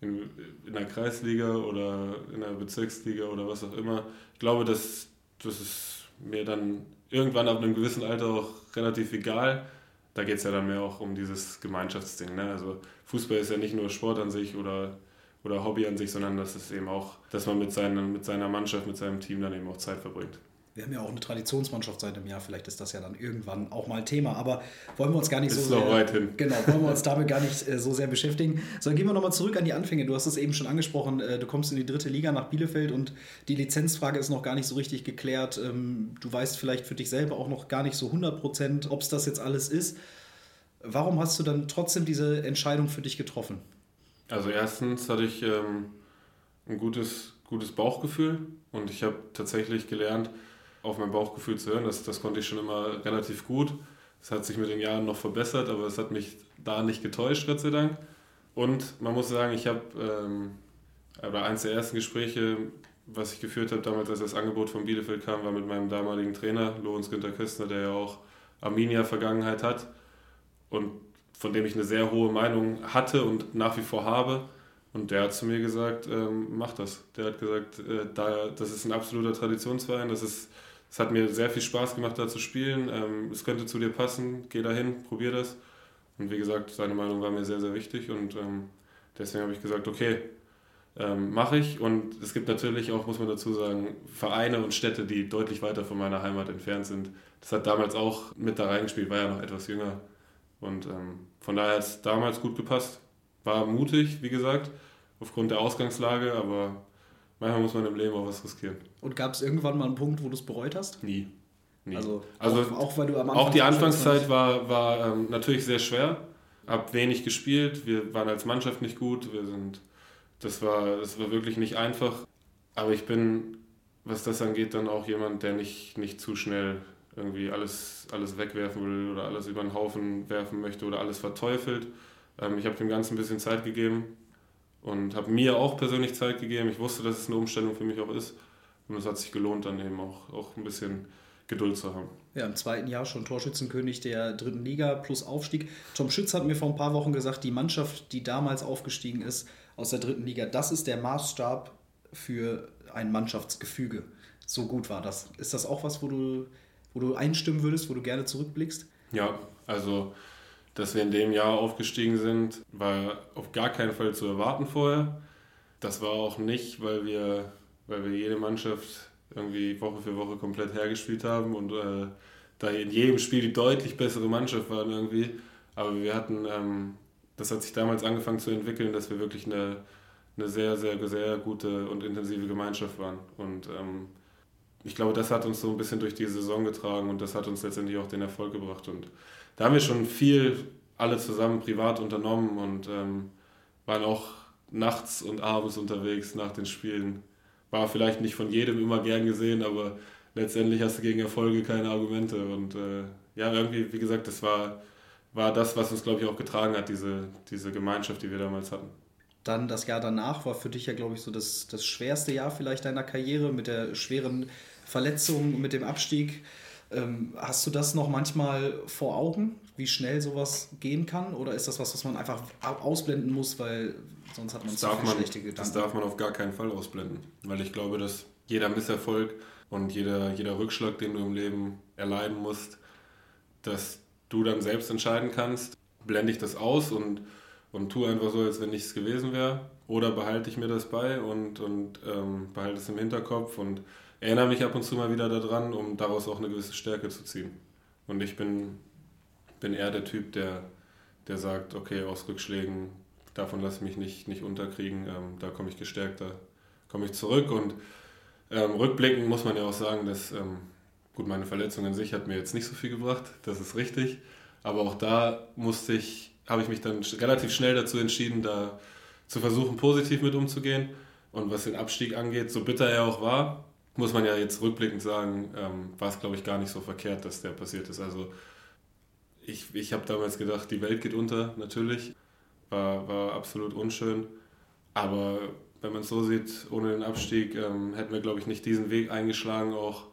in, in der Kreisliga oder in der Bezirksliga oder was auch immer. Ich glaube, das, das ist mir dann irgendwann ab einem gewissen Alter auch relativ egal. Da geht es ja dann mehr auch um dieses Gemeinschaftsding. Ne? Also Fußball ist ja nicht nur Sport an sich oder, oder Hobby an sich, sondern das ist eben auch, dass man mit, seinen, mit seiner Mannschaft, mit seinem Team dann eben auch Zeit verbringt wir haben ja auch eine Traditionsmannschaft seit einem Jahr, vielleicht ist das ja dann irgendwann auch mal Thema, aber wollen wir uns gar nicht ist so sehr, weit hin. Genau, wollen wir uns (laughs) damit gar nicht äh, so sehr beschäftigen, sondern gehen wir nochmal zurück an die Anfänge. Du hast es eben schon angesprochen, äh, du kommst in die dritte Liga nach Bielefeld und die Lizenzfrage ist noch gar nicht so richtig geklärt. Ähm, du weißt vielleicht für dich selber auch noch gar nicht so 100 Prozent, ob es das jetzt alles ist. Warum hast du dann trotzdem diese Entscheidung für dich getroffen? Also erstens hatte ich ähm, ein gutes, gutes Bauchgefühl und ich habe tatsächlich gelernt, auf mein Bauchgefühl zu hören. Das, das konnte ich schon immer relativ gut. Es hat sich mit den Jahren noch verbessert, aber es hat mich da nicht getäuscht, Gott sei Dank. Und man muss sagen, ich habe ähm, oder eins der ersten Gespräche, was ich geführt habe damals, als das Angebot von Bielefeld kam, war mit meinem damaligen Trainer, Lorenz Günther Köstner, der ja auch Arminia-Vergangenheit hat und von dem ich eine sehr hohe Meinung hatte und nach wie vor habe. Und der hat zu mir gesagt, ähm, mach das. Der hat gesagt, äh, da, das ist ein absoluter Traditionsverein, das ist es hat mir sehr viel Spaß gemacht, da zu spielen. Ähm, es könnte zu dir passen, geh dahin, probier das. Und wie gesagt, seine Meinung war mir sehr, sehr wichtig und ähm, deswegen habe ich gesagt, okay, ähm, mache ich. Und es gibt natürlich auch, muss man dazu sagen, Vereine und Städte, die deutlich weiter von meiner Heimat entfernt sind. Das hat damals auch mit da reingespielt, war ja noch etwas jünger. Und ähm, von daher hat es damals gut gepasst. War mutig, wie gesagt, aufgrund der Ausgangslage, aber manchmal muss man im Leben auch was riskieren. Und gab es irgendwann mal einen Punkt, wo du es bereut hast? Nie. Nie. Also, also auch, auch weil du am Anfang Auch die Anfangszeit war, war ähm, natürlich sehr schwer. Hab wenig gespielt, wir waren als Mannschaft nicht gut, wir sind, das war, das war wirklich nicht einfach. Aber ich bin, was das angeht, dann auch jemand, der nicht, nicht zu schnell irgendwie alles, alles wegwerfen will oder alles über den Haufen werfen möchte oder alles verteufelt. Ähm, ich habe dem Ganzen ein bisschen Zeit gegeben und habe mir auch persönlich Zeit gegeben. Ich wusste, dass es eine Umstellung für mich auch ist. Und es hat sich gelohnt, dann eben auch, auch ein bisschen Geduld zu haben. Ja, im zweiten Jahr schon Torschützenkönig der dritten Liga plus Aufstieg. Tom Schütz hat mir vor ein paar Wochen gesagt, die Mannschaft, die damals aufgestiegen ist aus der dritten Liga, das ist der Maßstab für ein Mannschaftsgefüge. So gut war das. Ist das auch was, wo du, wo du einstimmen würdest, wo du gerne zurückblickst? Ja, also, dass wir in dem Jahr aufgestiegen sind, war auf gar keinen Fall zu erwarten vorher. Das war auch nicht, weil wir, weil wir jede Mannschaft irgendwie Woche für Woche komplett hergespielt haben und äh, da in jedem Spiel die deutlich bessere Mannschaft waren irgendwie. Aber wir hatten, ähm, das hat sich damals angefangen zu entwickeln, dass wir wirklich eine, eine sehr, sehr, sehr gute und intensive Gemeinschaft waren. Und ähm, ich glaube, das hat uns so ein bisschen durch die Saison getragen und das hat uns letztendlich auch den Erfolg gebracht. Und da haben wir schon viel alle zusammen privat unternommen und ähm, waren auch nachts und abends unterwegs nach den Spielen war vielleicht nicht von jedem immer gern gesehen, aber letztendlich hast du gegen Erfolge keine Argumente. Und äh, ja, irgendwie, wie gesagt, das war, war das, was uns, glaube ich, auch getragen hat, diese, diese Gemeinschaft, die wir damals hatten. Dann das Jahr danach war für dich ja, glaube ich, so das, das schwerste Jahr vielleicht deiner Karriere mit der schweren Verletzung, mit dem Abstieg. Ähm, hast du das noch manchmal vor Augen, wie schnell sowas gehen kann? Oder ist das was, was man einfach ausblenden muss, weil sonst hat man zu viele schlechte Gedanken? Das darf man auf gar keinen Fall ausblenden, weil ich glaube, dass jeder Misserfolg und jeder, jeder Rückschlag, den du im Leben erleiden musst, dass du dann selbst entscheiden kannst, blende ich das aus und, und tue einfach so, als wenn nichts gewesen wäre, oder behalte ich mir das bei und, und ähm, behalte es im Hinterkopf und erinnere mich ab und zu mal wieder daran, um daraus auch eine gewisse Stärke zu ziehen. Und ich bin, bin eher der Typ, der, der sagt, okay, aus Rückschlägen, davon lasse ich mich nicht, nicht unterkriegen, ähm, da komme ich gestärkt, da komme ich zurück. Und ähm, rückblickend muss man ja auch sagen, dass, ähm, gut, meine Verletzung an sich hat mir jetzt nicht so viel gebracht, das ist richtig. Aber auch da musste ich, habe ich mich dann relativ schnell dazu entschieden, da zu versuchen, positiv mit umzugehen. Und was den Abstieg angeht, so bitter er auch war, muss man ja jetzt rückblickend sagen, ähm, war es, glaube ich, gar nicht so verkehrt, dass der passiert ist. Also ich, ich habe damals gedacht, die Welt geht unter, natürlich. War, war absolut unschön. Aber wenn man es so sieht, ohne den Abstieg ähm, hätten wir, glaube ich, nicht diesen Weg eingeschlagen, auch,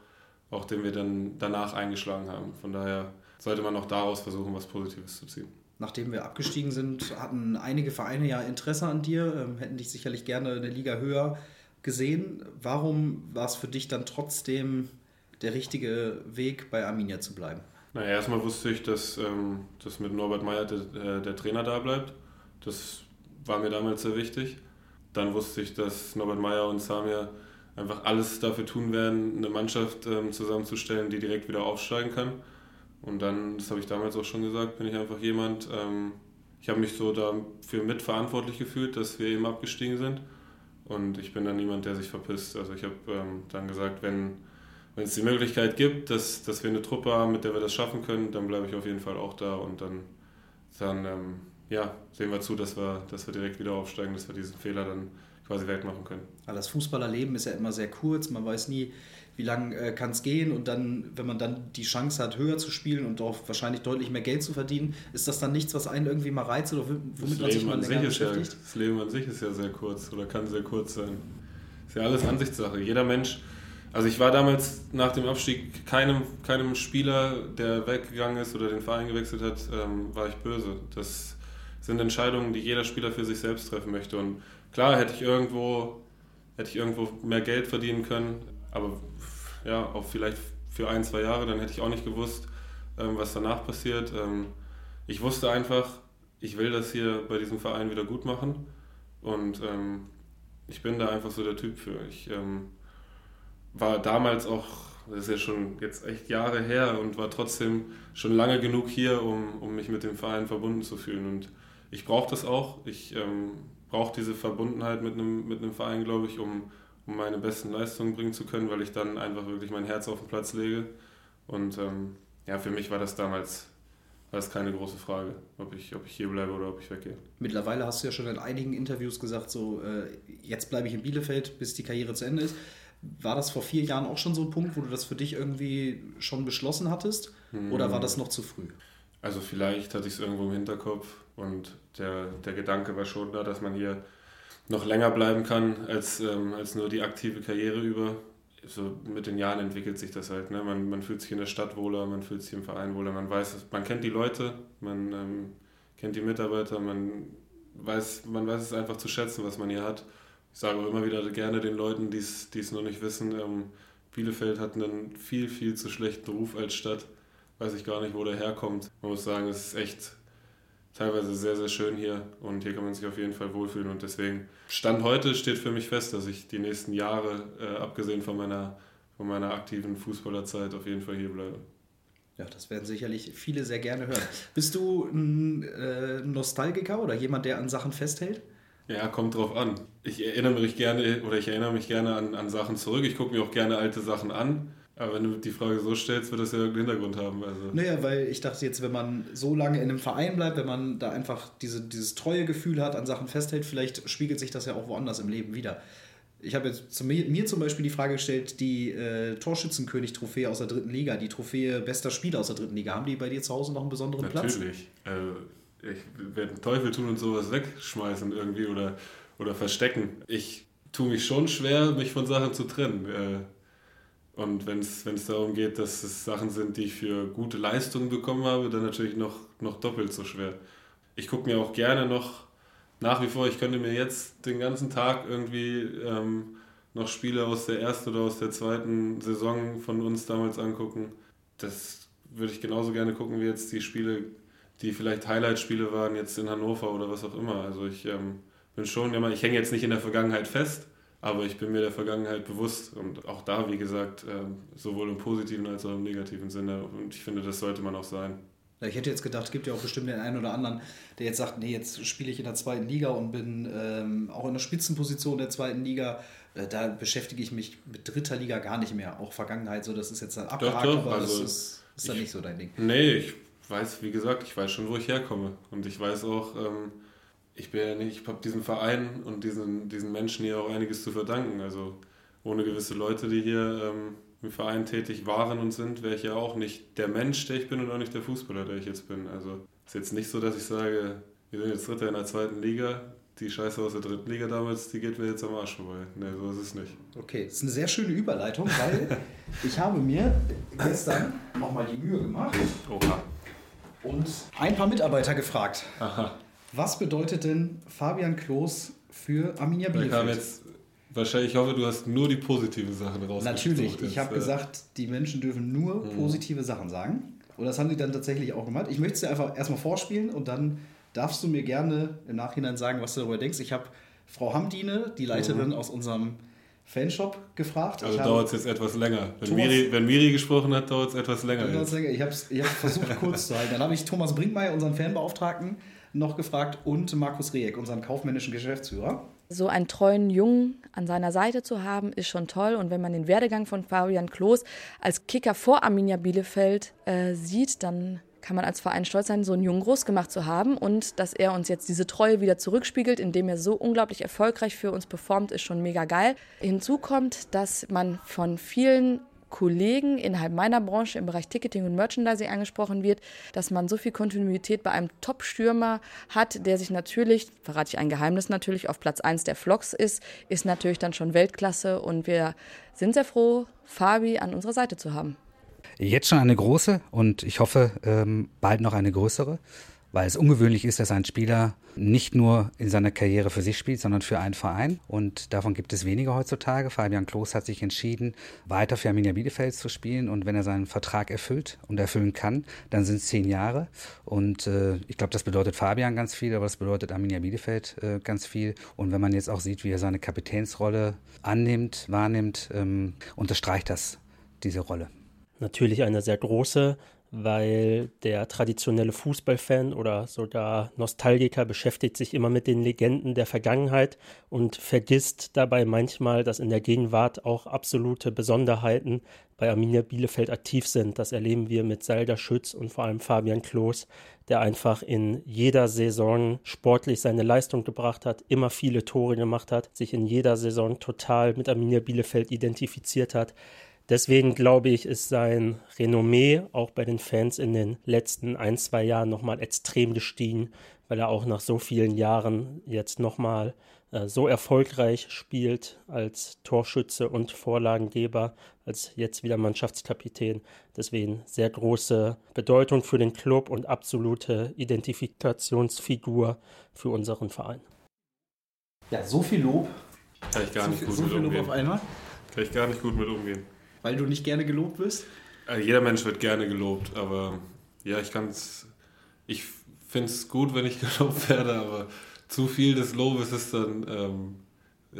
auch den wir dann danach eingeschlagen haben. Von daher sollte man auch daraus versuchen, was Positives zu ziehen. Nachdem wir abgestiegen sind, hatten einige Vereine ja Interesse an dir, ähm, hätten dich sicherlich gerne eine Liga höher gesehen. Warum war es für dich dann trotzdem der richtige Weg, bei Arminia zu bleiben? Na, erstmal wusste ich, dass, ähm, dass mit Norbert Meyer der, der Trainer da bleibt. Das war mir damals sehr wichtig. Dann wusste ich, dass Norbert Meyer und Samir einfach alles dafür tun werden, eine Mannschaft ähm, zusammenzustellen, die direkt wieder aufsteigen kann. Und dann, das habe ich damals auch schon gesagt, bin ich einfach jemand, ähm, ich habe mich so dafür mitverantwortlich gefühlt, dass wir eben abgestiegen sind. Und ich bin dann niemand, der sich verpisst. Also ich habe ähm, dann gesagt, wenn, wenn es die Möglichkeit gibt, dass, dass wir eine Truppe haben, mit der wir das schaffen können, dann bleibe ich auf jeden Fall auch da und dann, dann ähm, ja, sehen wir zu, dass wir, dass wir direkt wieder aufsteigen, dass wir diesen Fehler dann quasi wettmachen können. Aber das Fußballerleben ist ja immer sehr kurz, man weiß nie, wie lange äh, kann es gehen und dann, wenn man dann die Chance hat, höher zu spielen und auch wahrscheinlich deutlich mehr Geld zu verdienen, ist das dann nichts, was einen irgendwie mal reizt oder womit man sich mal länger beschäftigt? Ja, das Leben an sich ist ja sehr kurz oder kann sehr kurz sein. Ist ja alles Ansichtssache. Jeder Mensch, also ich war damals nach dem Abstieg keinem, keinem Spieler, der weggegangen ist oder den Verein gewechselt hat, ähm, war ich böse. Das sind Entscheidungen, die jeder Spieler für sich selbst treffen möchte. Und klar hätte ich irgendwo, hätte ich irgendwo mehr Geld verdienen können, aber ja, auch vielleicht für ein, zwei Jahre, dann hätte ich auch nicht gewusst, ähm, was danach passiert. Ähm, ich wusste einfach, ich will das hier bei diesem Verein wieder gut machen und ähm, ich bin da einfach so der Typ für. Ich ähm, war damals auch, das ist ja schon jetzt echt Jahre her und war trotzdem schon lange genug hier, um, um mich mit dem Verein verbunden zu fühlen und ich brauche das auch. Ich ähm, brauche diese Verbundenheit mit einem, mit einem Verein, glaube ich, um um meine besten Leistungen bringen zu können, weil ich dann einfach wirklich mein Herz auf den Platz lege. Und ähm, ja, für mich war das damals das keine große Frage, ob ich, ob ich hier bleibe oder ob ich weggehe. Mittlerweile hast du ja schon in einigen Interviews gesagt, so äh, jetzt bleibe ich in Bielefeld, bis die Karriere zu Ende ist. War das vor vier Jahren auch schon so ein Punkt, wo du das für dich irgendwie schon beschlossen hattest? Oder war das noch zu früh? Also vielleicht hatte ich es irgendwo im Hinterkopf und der, der Gedanke war schon da, dass man hier noch länger bleiben kann als, ähm, als nur die aktive Karriere über. So mit den Jahren entwickelt sich das halt. Ne? Man, man fühlt sich in der Stadt wohler, man fühlt sich im Verein wohler, man weiß, man kennt die Leute, man ähm, kennt die Mitarbeiter, man weiß, man weiß es einfach zu schätzen, was man hier hat. Ich sage immer wieder gerne den Leuten, die es noch nicht wissen, ähm, Bielefeld hat einen viel, viel zu schlechten Ruf als Stadt. Weiß ich gar nicht, wo der herkommt. Man muss sagen, es ist echt teilweise sehr, sehr schön hier und hier kann man sich auf jeden Fall wohlfühlen und deswegen Stand heute steht für mich fest, dass ich die nächsten Jahre, äh, abgesehen von meiner, von meiner aktiven Fußballerzeit, auf jeden Fall hier bleibe. Ja, das werden sicherlich viele sehr gerne hören. Bist du ein äh, Nostalgiker oder jemand, der an Sachen festhält? Ja, kommt drauf an. Ich erinnere mich gerne oder ich erinnere mich gerne an, an Sachen zurück. Ich gucke mir auch gerne alte Sachen an. Aber wenn du die Frage so stellst, wird das ja irgendeinen Hintergrund haben. Also. Naja, weil ich dachte jetzt, wenn man so lange in einem Verein bleibt, wenn man da einfach diese, dieses treue Gefühl hat, an Sachen festhält, vielleicht spiegelt sich das ja auch woanders im Leben wieder. Ich habe jetzt zu mir, mir, zum Beispiel die Frage gestellt, die äh, Torschützenkönig-Trophäe aus der dritten Liga, die Trophäe bester Spieler aus der dritten Liga, haben die bei dir zu Hause noch einen besonderen Natürlich. Platz? Natürlich. Äh, ich werde einen Teufel tun und sowas wegschmeißen irgendwie oder, oder verstecken. Ich tue mich schon schwer, mich von Sachen zu trennen. Äh, und wenn es darum geht, dass es Sachen sind, die ich für gute Leistungen bekommen habe, dann natürlich noch, noch doppelt so schwer. Ich gucke mir auch gerne noch nach wie vor, ich könnte mir jetzt den ganzen Tag irgendwie ähm, noch Spiele aus der ersten oder aus der zweiten Saison von uns damals angucken. Das würde ich genauso gerne gucken wie jetzt die Spiele, die vielleicht Highlight-Spiele waren, jetzt in Hannover oder was auch immer. Also ich ähm, bin schon ich hänge jetzt nicht in der Vergangenheit fest, aber ich bin mir der Vergangenheit bewusst und auch da, wie gesagt, ähm, sowohl im positiven als auch im negativen Sinne. Und ich finde, das sollte man auch sein. Ich hätte jetzt gedacht, es gibt ja auch bestimmt den einen oder anderen, der jetzt sagt, nee, jetzt spiele ich in der zweiten Liga und bin ähm, auch in der Spitzenposition der zweiten Liga. Äh, da beschäftige ich mich mit dritter Liga gar nicht mehr. Auch Vergangenheit, so das ist jetzt dann abgehakt, doch, doch, aber also das ist, ist dann nicht so dein Ding. Nee, ich weiß, wie gesagt, ich weiß schon, wo ich herkomme. Und ich weiß auch, ähm, ich bin ja nicht, ich habe diesem Verein und diesen, diesen Menschen hier auch einiges zu verdanken. Also ohne gewisse Leute, die hier ähm, im Verein tätig waren und sind, wäre ich ja auch nicht der Mensch, der ich bin und auch nicht der Fußballer, der ich jetzt bin. Also ist jetzt nicht so, dass ich sage, wir sind jetzt Dritter in der zweiten Liga, die Scheiße aus der dritten Liga damals, die geht mir jetzt am Arsch vorbei. Nee, so ist es nicht. Okay, das ist eine sehr schöne Überleitung, weil (laughs) ich habe mir gestern nochmal die Mühe gemacht Oha. und ein paar Mitarbeiter gefragt. Aha. Was bedeutet denn Fabian Klos für Arminia Bielefeld? Wahrscheinlich, ich hoffe, du hast nur die positiven Sachen raus. Natürlich, ich habe äh, gesagt, die Menschen dürfen nur mhm. positive Sachen sagen. Und das haben sie dann tatsächlich auch gemacht. Ich möchte es dir einfach erstmal vorspielen und dann darfst du mir gerne im Nachhinein sagen, was du darüber denkst. Ich habe Frau Hamdine, die Leiterin mhm. aus unserem Fanshop gefragt. Also dauert es jetzt etwas länger. Wenn Miri, wenn Miri, gesprochen hat, dauert es etwas länger. länger. Ich habe ich hab versucht, kurz zu halten. Dann habe ich Thomas Brinkmeier, unseren Fanbeauftragten, noch gefragt und Markus Rieck, unseren kaufmännischen Geschäftsführer. So einen treuen Jungen an seiner Seite zu haben, ist schon toll. Und wenn man den Werdegang von Fabian Klos als Kicker vor Arminia Bielefeld äh, sieht, dann kann man als Verein stolz sein, so einen Jungen groß gemacht zu haben und dass er uns jetzt diese Treue wieder zurückspiegelt, indem er so unglaublich erfolgreich für uns performt, ist schon mega geil. Hinzu kommt, dass man von vielen Kollegen innerhalb meiner Branche im Bereich Ticketing und Merchandising angesprochen wird, dass man so viel Kontinuität bei einem Top-Stürmer hat, der sich natürlich, verrate ich ein Geheimnis natürlich, auf Platz 1 der Vlogs ist, ist natürlich dann schon Weltklasse und wir sind sehr froh, Fabi an unserer Seite zu haben. Jetzt schon eine große und ich hoffe ähm, bald noch eine größere weil es ungewöhnlich ist, dass ein Spieler nicht nur in seiner Karriere für sich spielt, sondern für einen Verein. Und davon gibt es weniger heutzutage. Fabian Klos hat sich entschieden, weiter für Arminia Bielefeld zu spielen. Und wenn er seinen Vertrag erfüllt und erfüllen kann, dann sind es zehn Jahre. Und äh, ich glaube, das bedeutet Fabian ganz viel, aber das bedeutet Arminia Bielefeld äh, ganz viel. Und wenn man jetzt auch sieht, wie er seine Kapitänsrolle annimmt, wahrnimmt, ähm, unterstreicht das diese Rolle. Natürlich eine sehr große weil der traditionelle Fußballfan oder sogar Nostalgiker beschäftigt sich immer mit den Legenden der Vergangenheit und vergisst dabei manchmal, dass in der Gegenwart auch absolute Besonderheiten bei Arminia Bielefeld aktiv sind. Das erleben wir mit Salda Schütz und vor allem Fabian Klos, der einfach in jeder Saison sportlich seine Leistung gebracht hat, immer viele Tore gemacht hat, sich in jeder Saison total mit Arminia Bielefeld identifiziert hat. Deswegen glaube ich, ist sein Renommee auch bei den Fans in den letzten ein, zwei Jahren nochmal extrem gestiegen, weil er auch nach so vielen Jahren jetzt nochmal äh, so erfolgreich spielt als Torschütze und Vorlagengeber, als jetzt wieder Mannschaftskapitän. Deswegen sehr große Bedeutung für den Club und absolute Identifikationsfigur für unseren Verein. Ja, so viel Lob. Kann ich gar nicht gut so mit umgehen. Kann ich gar nicht gut mit umgehen. Weil du nicht gerne gelobt wirst? Also jeder Mensch wird gerne gelobt, aber ja, ich kann es. Ich finde es gut, wenn ich (laughs) gelobt werde, aber zu viel des Lobes ist dann. Ähm,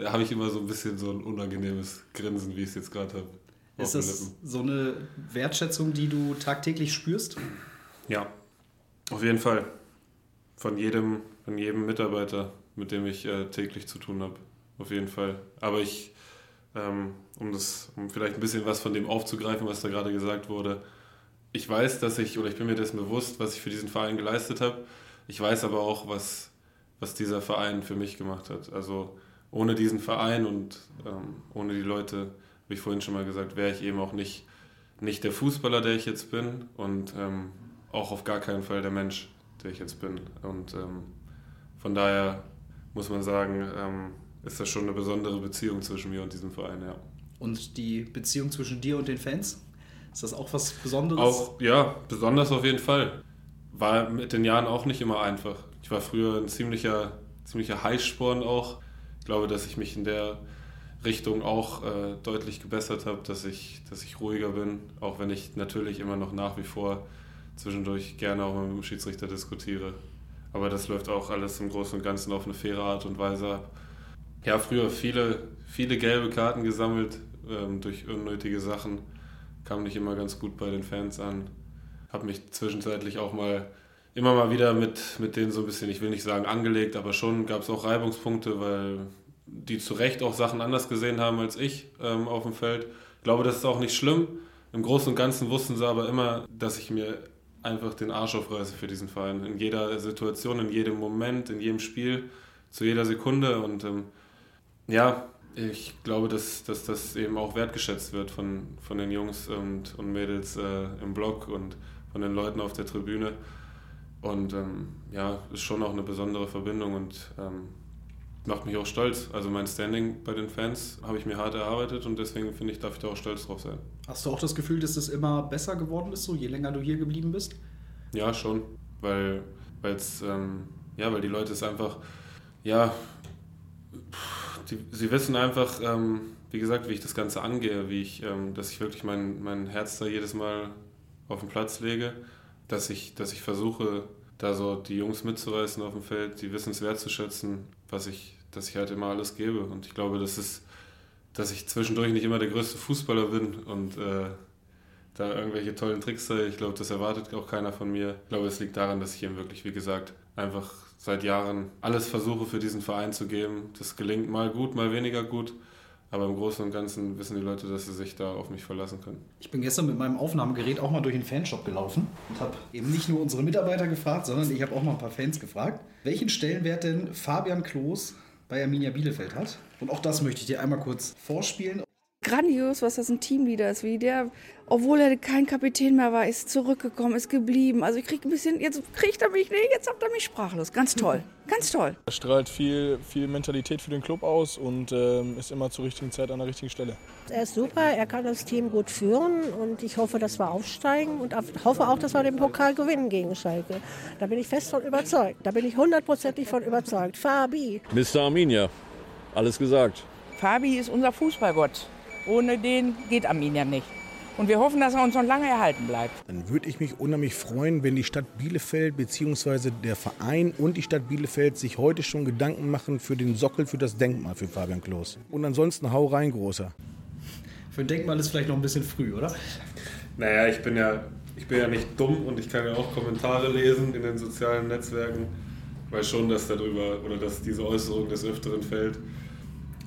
habe ich immer so ein bisschen so ein unangenehmes Grinsen, wie ich es jetzt gerade habe. Ist das so eine Wertschätzung, die du tagtäglich spürst? Ja, auf jeden Fall. Von jedem, von jedem Mitarbeiter, mit dem ich äh, täglich zu tun habe. Auf jeden Fall. Aber ich um das, um vielleicht ein bisschen was von dem aufzugreifen, was da gerade gesagt wurde. Ich weiß, dass ich, oder ich bin mir dessen bewusst, was ich für diesen Verein geleistet habe. Ich weiß aber auch, was, was dieser Verein für mich gemacht hat. Also ohne diesen Verein und ähm, ohne die Leute, wie ich vorhin schon mal gesagt, wäre ich eben auch nicht, nicht der Fußballer, der ich jetzt bin und ähm, auch auf gar keinen Fall der Mensch, der ich jetzt bin. Und ähm, von daher muss man sagen, ähm, ist das schon eine besondere Beziehung zwischen mir und diesem Verein, ja. Und die Beziehung zwischen dir und den Fans? Ist das auch was Besonderes? Auch, ja, besonders auf jeden Fall. War mit den Jahren auch nicht immer einfach. Ich war früher ein ziemlicher, ziemlicher Heißsporn auch. Ich glaube, dass ich mich in der Richtung auch äh, deutlich gebessert habe, dass ich, dass ich ruhiger bin, auch wenn ich natürlich immer noch nach wie vor zwischendurch gerne auch mit dem Schiedsrichter diskutiere. Aber das läuft auch alles im Großen und Ganzen auf eine faire Art und Weise ab ja, früher viele, viele gelbe Karten gesammelt ähm, durch unnötige Sachen. Kam nicht immer ganz gut bei den Fans an. Habe mich zwischenzeitlich auch mal immer mal wieder mit, mit denen so ein bisschen, ich will nicht sagen angelegt, aber schon gab es auch Reibungspunkte, weil die zu Recht auch Sachen anders gesehen haben als ich ähm, auf dem Feld. Ich glaube, das ist auch nicht schlimm. Im Großen und Ganzen wussten sie aber immer, dass ich mir einfach den Arsch aufreiße für diesen Verein. In jeder Situation, in jedem Moment, in jedem Spiel, zu jeder Sekunde. Und ähm, ja, ich glaube, dass, dass das eben auch wertgeschätzt wird von, von den Jungs und, und Mädels äh, im Blog und von den Leuten auf der Tribüne. Und ähm, ja, ist schon auch eine besondere Verbindung und ähm, macht mich auch stolz. Also mein Standing bei den Fans habe ich mir hart erarbeitet und deswegen finde ich, darf ich da auch stolz drauf sein. Hast du auch das Gefühl, dass es immer besser geworden ist, so je länger du hier geblieben bist? Ja, schon. Weil, weil's, ähm, ja, weil die Leute es einfach, ja, pff, die, sie wissen einfach, ähm, wie gesagt, wie ich das Ganze angehe, wie ich, ähm, dass ich wirklich mein, mein Herz da jedes Mal auf den Platz lege, dass ich, dass ich versuche, da so die Jungs mitzureißen auf dem Feld, die wissen es wertzuschätzen, was ich, dass ich halt immer alles gebe. Und ich glaube, das ist, dass ich zwischendurch nicht immer der größte Fußballer bin und äh, da irgendwelche tollen Tricks zeige. Ich glaube, das erwartet auch keiner von mir. Ich glaube, es liegt daran, dass ich eben wirklich, wie gesagt, einfach seit Jahren alles versuche für diesen Verein zu geben. Das gelingt mal gut, mal weniger gut. Aber im Großen und Ganzen wissen die Leute, dass sie sich da auf mich verlassen können. Ich bin gestern mit meinem Aufnahmegerät auch mal durch den Fanshop gelaufen und habe eben nicht nur unsere Mitarbeiter gefragt, sondern ich habe auch mal ein paar Fans gefragt, welchen Stellenwert denn Fabian Klos bei Arminia Bielefeld hat. Und auch das möchte ich dir einmal kurz vorspielen grandios, was das ein Teamleader ist, wie der, obwohl er kein Kapitän mehr war, ist zurückgekommen, ist geblieben. Also ich kriege ein bisschen, jetzt kriegt er mich, nee, jetzt habt er mich sprachlos. Ganz toll, (laughs) ganz toll. Er strahlt viel, viel Mentalität für den Club aus und ähm, ist immer zur richtigen Zeit an der richtigen Stelle. Er ist super, er kann das Team gut führen und ich hoffe, dass wir aufsteigen und hoffe auch, dass wir den Pokal gewinnen gegen Schalke. Da bin ich fest von überzeugt. Da bin ich hundertprozentig von überzeugt. Fabi. Mr. Arminia, alles gesagt. Fabi ist unser Fußballgott. Ohne den geht Arminia nicht. Und wir hoffen, dass er uns noch lange erhalten bleibt. Dann würde ich mich unheimlich freuen, wenn die Stadt Bielefeld bzw. der Verein und die Stadt Bielefeld sich heute schon Gedanken machen für den Sockel, für das Denkmal für Fabian Klos. Und ansonsten hau rein, großer. Für ein Denkmal ist vielleicht noch ein bisschen früh, oder? Naja, ich bin ja, ich bin ja nicht dumm und ich kann ja auch Kommentare lesen in den sozialen Netzwerken. Ich weiß schon, dass darüber oder dass diese Äußerung des Öfteren fällt.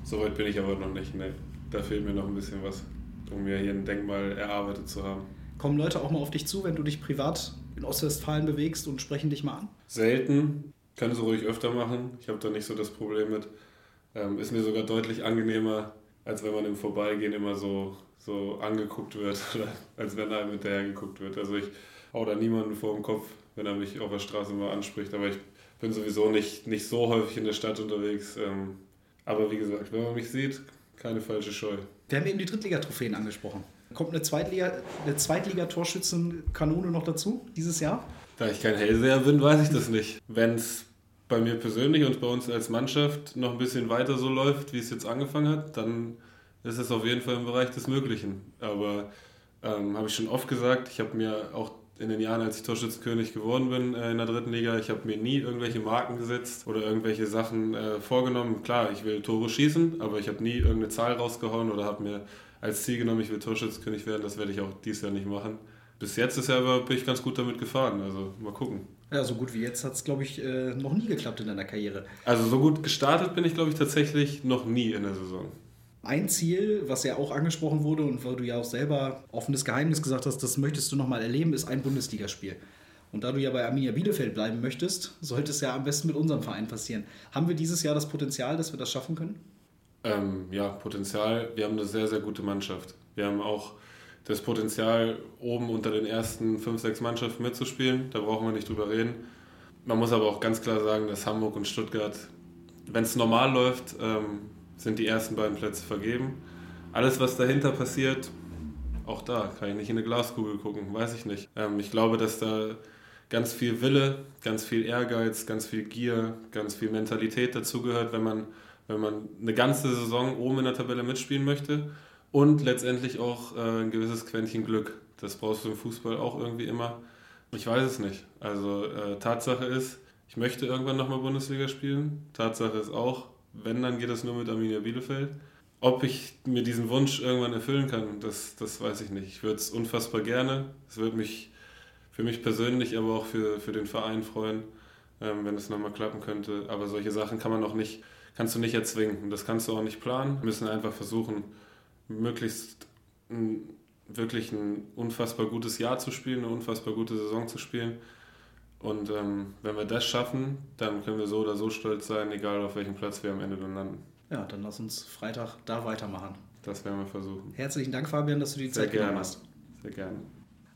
Soweit bin ich aber noch nicht. Nee da fehlt mir noch ein bisschen was, um mir hier ein Denkmal erarbeitet zu haben. Kommen Leute auch mal auf dich zu, wenn du dich privat in Ostwestfalen bewegst und sprechen dich mal an? Selten. Kann es ruhig öfter machen. Ich habe da nicht so das Problem mit. Ähm, ist mir sogar deutlich angenehmer, als wenn man im Vorbeigehen immer so, so angeguckt wird (laughs) oder als wenn einem hinterher geguckt wird. Also ich hau da niemanden vor dem Kopf, wenn er mich auf der Straße mal anspricht. Aber ich bin sowieso nicht, nicht so häufig in der Stadt unterwegs. Ähm, aber wie gesagt, wenn man mich sieht, keine falsche Scheu. Wir haben eben die Drittligatrophäen angesprochen. Kommt eine Zweitliga, eine Zweitliga-Torschützenkanone noch dazu dieses Jahr? Da ich kein Hellseher bin, weiß ich das nicht. Wenn es bei mir persönlich und bei uns als Mannschaft noch ein bisschen weiter so läuft, wie es jetzt angefangen hat, dann ist es auf jeden Fall im Bereich des Möglichen. Aber ähm, habe ich schon oft gesagt, ich habe mir auch in den Jahren, als ich Torschützenkönig geworden bin äh, in der dritten Liga, ich habe mir nie irgendwelche Marken gesetzt oder irgendwelche Sachen äh, vorgenommen. Klar, ich will Tore schießen, aber ich habe nie irgendeine Zahl rausgehauen oder habe mir als Ziel genommen, ich will Torschützenkönig werden. Das werde ich auch dieses Jahr nicht machen. Bis jetzt ist aber, bin ich ganz gut damit gefahren. Also mal gucken. Ja, so gut wie jetzt hat es, glaube ich, äh, noch nie geklappt in deiner Karriere. Also so gut gestartet bin ich, glaube ich, tatsächlich noch nie in der Saison. Ein Ziel, was ja auch angesprochen wurde und wo du ja auch selber offenes Geheimnis gesagt hast, das möchtest du nochmal erleben, ist ein Bundesligaspiel. Und da du ja bei Arminia Bielefeld bleiben möchtest, sollte es ja am besten mit unserem Verein passieren. Haben wir dieses Jahr das Potenzial, dass wir das schaffen können? Ähm, ja, Potenzial. Wir haben eine sehr, sehr gute Mannschaft. Wir haben auch das Potenzial, oben unter den ersten fünf, sechs Mannschaften mitzuspielen. Da brauchen wir nicht drüber reden. Man muss aber auch ganz klar sagen, dass Hamburg und Stuttgart, wenn es normal läuft, ähm, sind die ersten beiden Plätze vergeben. Alles, was dahinter passiert, auch da kann ich nicht in eine Glaskugel gucken, weiß ich nicht. Ähm, ich glaube, dass da ganz viel Wille, ganz viel Ehrgeiz, ganz viel Gier, ganz viel Mentalität dazugehört, wenn man, wenn man eine ganze Saison oben in der Tabelle mitspielen möchte und letztendlich auch äh, ein gewisses Quäntchen Glück. Das brauchst du im Fußball auch irgendwie immer. Ich weiß es nicht. Also äh, Tatsache ist, ich möchte irgendwann nochmal Bundesliga spielen. Tatsache ist auch, wenn, dann geht das nur mit Arminia Bielefeld. Ob ich mir diesen Wunsch irgendwann erfüllen kann, das, das weiß ich nicht. Ich würde es unfassbar gerne. Es würde mich für mich persönlich, aber auch für, für den Verein freuen, ähm, wenn es nochmal klappen könnte. Aber solche Sachen kann man noch nicht, kannst du nicht erzwingen. Das kannst du auch nicht planen. Wir müssen einfach versuchen, möglichst ein, wirklich ein unfassbar gutes Jahr zu spielen, eine unfassbar gute Saison zu spielen und ähm, wenn wir das schaffen, dann können wir so oder so stolz sein, egal auf welchem Platz wir am Ende dann landen. Ja, dann lass uns Freitag da weitermachen. Das werden wir versuchen. Herzlichen Dank, Fabian, dass du die Sehr Zeit gerne. genommen hast. Sehr gerne.